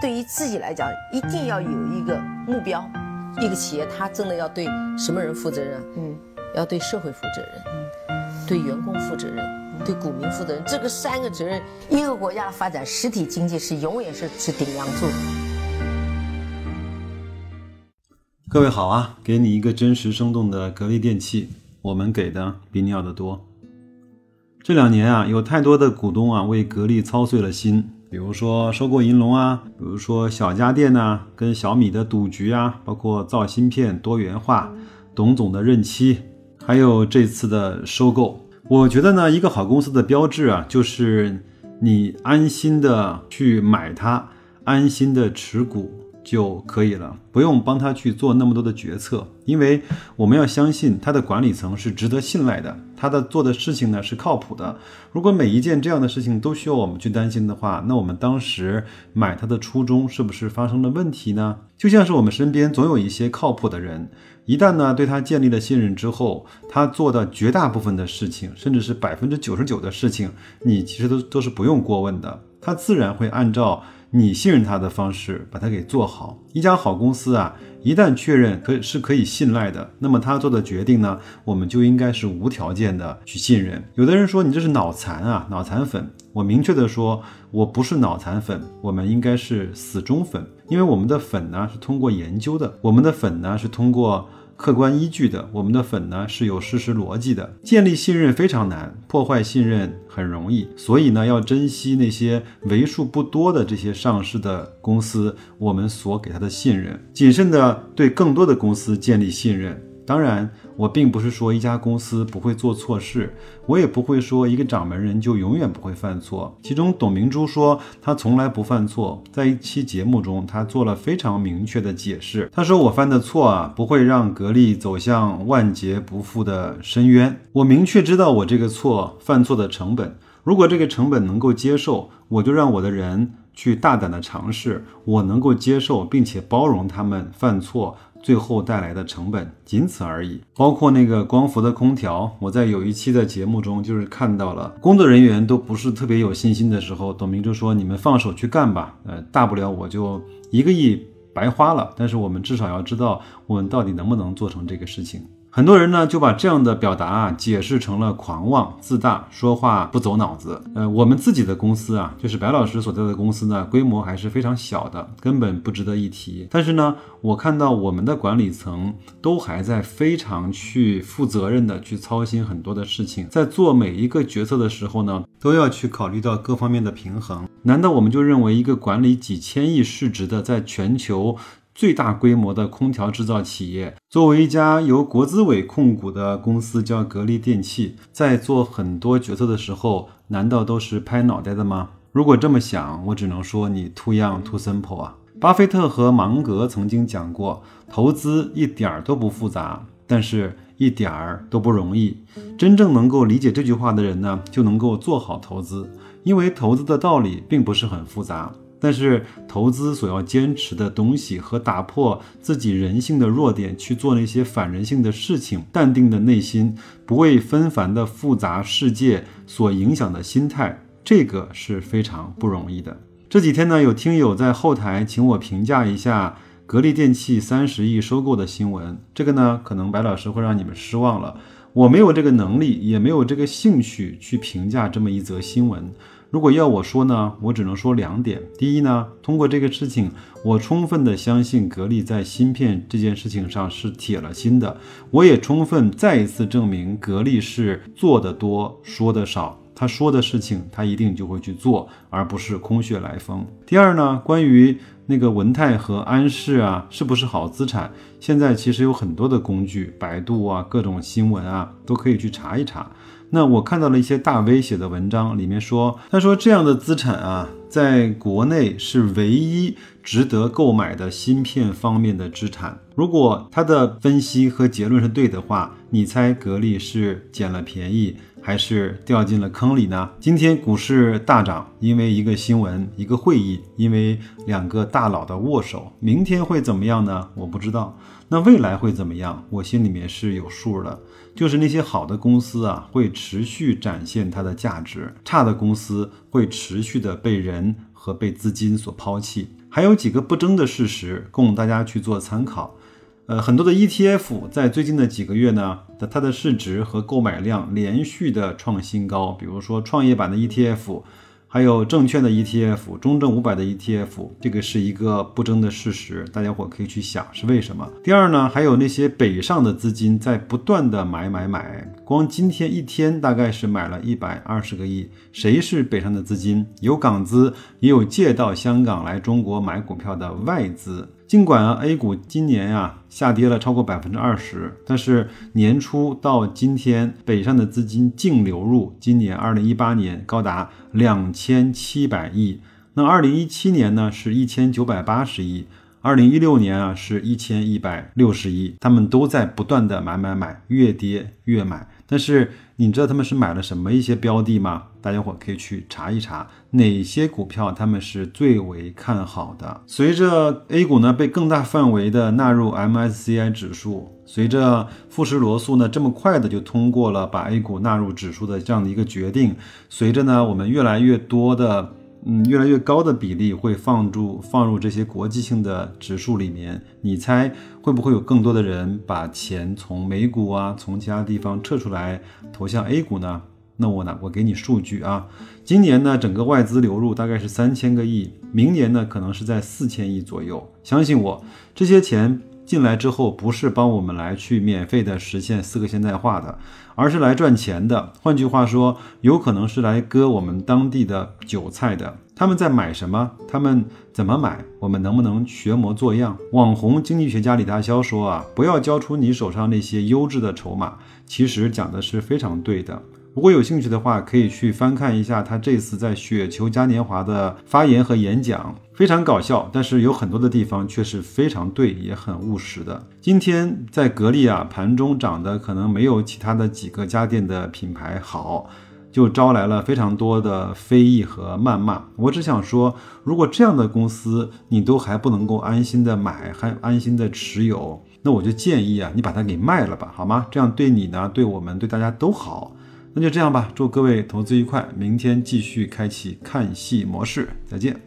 对于自己来讲，一定要有一个目标。一个企业，它真的要对什么人负责任？嗯，要对社会负责任，嗯，对员工负责任，对股民负责任。这个三个责任，一个国家的发展，实体经济是永远是是顶梁柱。各位好啊，给你一个真实生动的格力电器，我们给的比你要的多。这两年啊，有太多的股东啊为格力操碎了心。比如说收购银龙啊，比如说小家电呐，跟小米的赌局啊，包括造芯片多元化，董总的任期，还有这次的收购。我觉得呢，一个好公司的标志啊，就是你安心的去买它，安心的持股就可以了，不用帮他去做那么多的决策，因为我们要相信他的管理层是值得信赖的。他的做的事情呢是靠谱的。如果每一件这样的事情都需要我们去担心的话，那我们当时买它的初衷是不是发生了问题呢？就像是我们身边总有一些靠谱的人，一旦呢对他建立了信任之后，他做的绝大部分的事情，甚至是百分之九十九的事情，你其实都都是不用过问的，他自然会按照你信任他的方式把它给做好。一家好公司啊。一旦确认可是可以信赖的，那么他做的决定呢，我们就应该是无条件的去信任。有的人说你这是脑残啊，脑残粉。我明确的说，我不是脑残粉，我们应该是死忠粉，因为我们的粉呢是通过研究的，我们的粉呢是通过。客观依据的，我们的粉呢是有事实逻辑的。建立信任非常难，破坏信任很容易。所以呢，要珍惜那些为数不多的这些上市的公司，我们所给他的信任，谨慎的对更多的公司建立信任。当然，我并不是说一家公司不会做错事，我也不会说一个掌门人就永远不会犯错。其中，董明珠说她从来不犯错，在一期节目中，她做了非常明确的解释。她说：“我犯的错啊，不会让格力走向万劫不复的深渊。我明确知道我这个错犯错的成本，如果这个成本能够接受，我就让我的人去大胆的尝试，我能够接受并且包容他们犯错。”最后带来的成本仅此而已。包括那个光伏的空调，我在有一期的节目中就是看到了工作人员都不是特别有信心的时候，董明珠说：“你们放手去干吧，呃，大不了我就一个亿白花了，但是我们至少要知道我们到底能不能做成这个事情。”很多人呢就把这样的表达啊解释成了狂妄自大，说话不走脑子。呃，我们自己的公司啊，就是白老师所在的公司呢，规模还是非常小的，根本不值得一提。但是呢，我看到我们的管理层都还在非常去负责任的去操心很多的事情，在做每一个决策的时候呢，都要去考虑到各方面的平衡。难道我们就认为一个管理几千亿市值的在全球？最大规模的空调制造企业，作为一家由国资委控股的公司，叫格力电器，在做很多决策的时候，难道都是拍脑袋的吗？如果这么想，我只能说你 too young too simple 啊！巴菲特和芒格曾经讲过，投资一点儿都不复杂，但是一点儿都不容易。真正能够理解这句话的人呢，就能够做好投资，因为投资的道理并不是很复杂。但是投资所要坚持的东西和打破自己人性的弱点去做那些反人性的事情，淡定的内心不为纷繁的复杂世界所影响的心态，这个是非常不容易的。这几天呢，有听友在后台请我评价一下格力电器三十亿收购的新闻，这个呢，可能白老师会让你们失望了。我没有这个能力，也没有这个兴趣去评价这么一则新闻。如果要我说呢，我只能说两点。第一呢，通过这个事情，我充分的相信格力在芯片这件事情上是铁了心的。我也充分再一次证明，格力是做的多，说的少。他说的事情，他一定就会去做，而不是空穴来风。第二呢，关于那个文泰和安氏啊，是不是好资产？现在其实有很多的工具，百度啊，各种新闻啊，都可以去查一查。那我看到了一些大 V 写的文章，里面说，他说这样的资产啊，在国内是唯一值得购买的芯片方面的资产。如果他的分析和结论是对的话，你猜格力是捡了便宜？还是掉进了坑里呢？今天股市大涨，因为一个新闻，一个会议，因为两个大佬的握手。明天会怎么样呢？我不知道。那未来会怎么样？我心里面是有数的。就是那些好的公司啊，会持续展现它的价值；差的公司会持续的被人。和被资金所抛弃。还有几个不争的事实供大家去做参考。呃，很多的 ETF 在最近的几个月呢，它的市值和购买量连续的创新高，比如说创业板的 ETF。还有证券的 ETF，中证五百的 ETF，这个是一个不争的事实，大家伙可以去想是为什么。第二呢，还有那些北上的资金在不断的买买买，光今天一天大概是买了一百二十个亿。谁是北上的资金？有港资，也有借到香港来中国买股票的外资。尽管啊，A 股今年呀下跌了超过百分之二十，但是年初到今天，北上的资金净流入，今年二零一八年高达两千七百亿，那二零一七年呢是一千九百八十亿，二零一六年啊是一千一百六十亿，他们都在不断的买买买，越跌越买。但是你知道他们是买了什么一些标的吗？大家伙可以去查一查哪些股票他们是最为看好的。随着 A 股呢被更大范围的纳入 MSCI 指数，随着富时罗素呢这么快的就通过了把 A 股纳入指数的这样的一个决定，随着呢我们越来越多的。嗯，越来越高的比例会放入放入这些国际性的指数里面，你猜会不会有更多的人把钱从美股啊，从其他地方撤出来投向 A 股呢？那我呢，我给你数据啊，今年呢整个外资流入大概是三千个亿，明年呢可能是在四千亿左右。相信我，这些钱。进来之后，不是帮我们来去免费的实现四个现代化的，而是来赚钱的。换句话说，有可能是来割我们当地的韭菜的。他们在买什么？他们怎么买？我们能不能学模作样？网红经济学家李大霄说啊，不要交出你手上那些优质的筹码。其实讲的是非常对的。如果有兴趣的话，可以去翻看一下他这次在雪球嘉年华的发言和演讲，非常搞笑，但是有很多的地方却是非常对，也很务实的。今天在格力啊，盘中涨的可能没有其他的几个家电的品牌好，就招来了非常多的非议和谩骂。我只想说，如果这样的公司你都还不能够安心的买，还安心的持有，那我就建议啊，你把它给卖了吧，好吗？这样对你呢，对我们，对大家都好。那就这样吧，祝各位投资愉快，明天继续开启看戏模式，再见。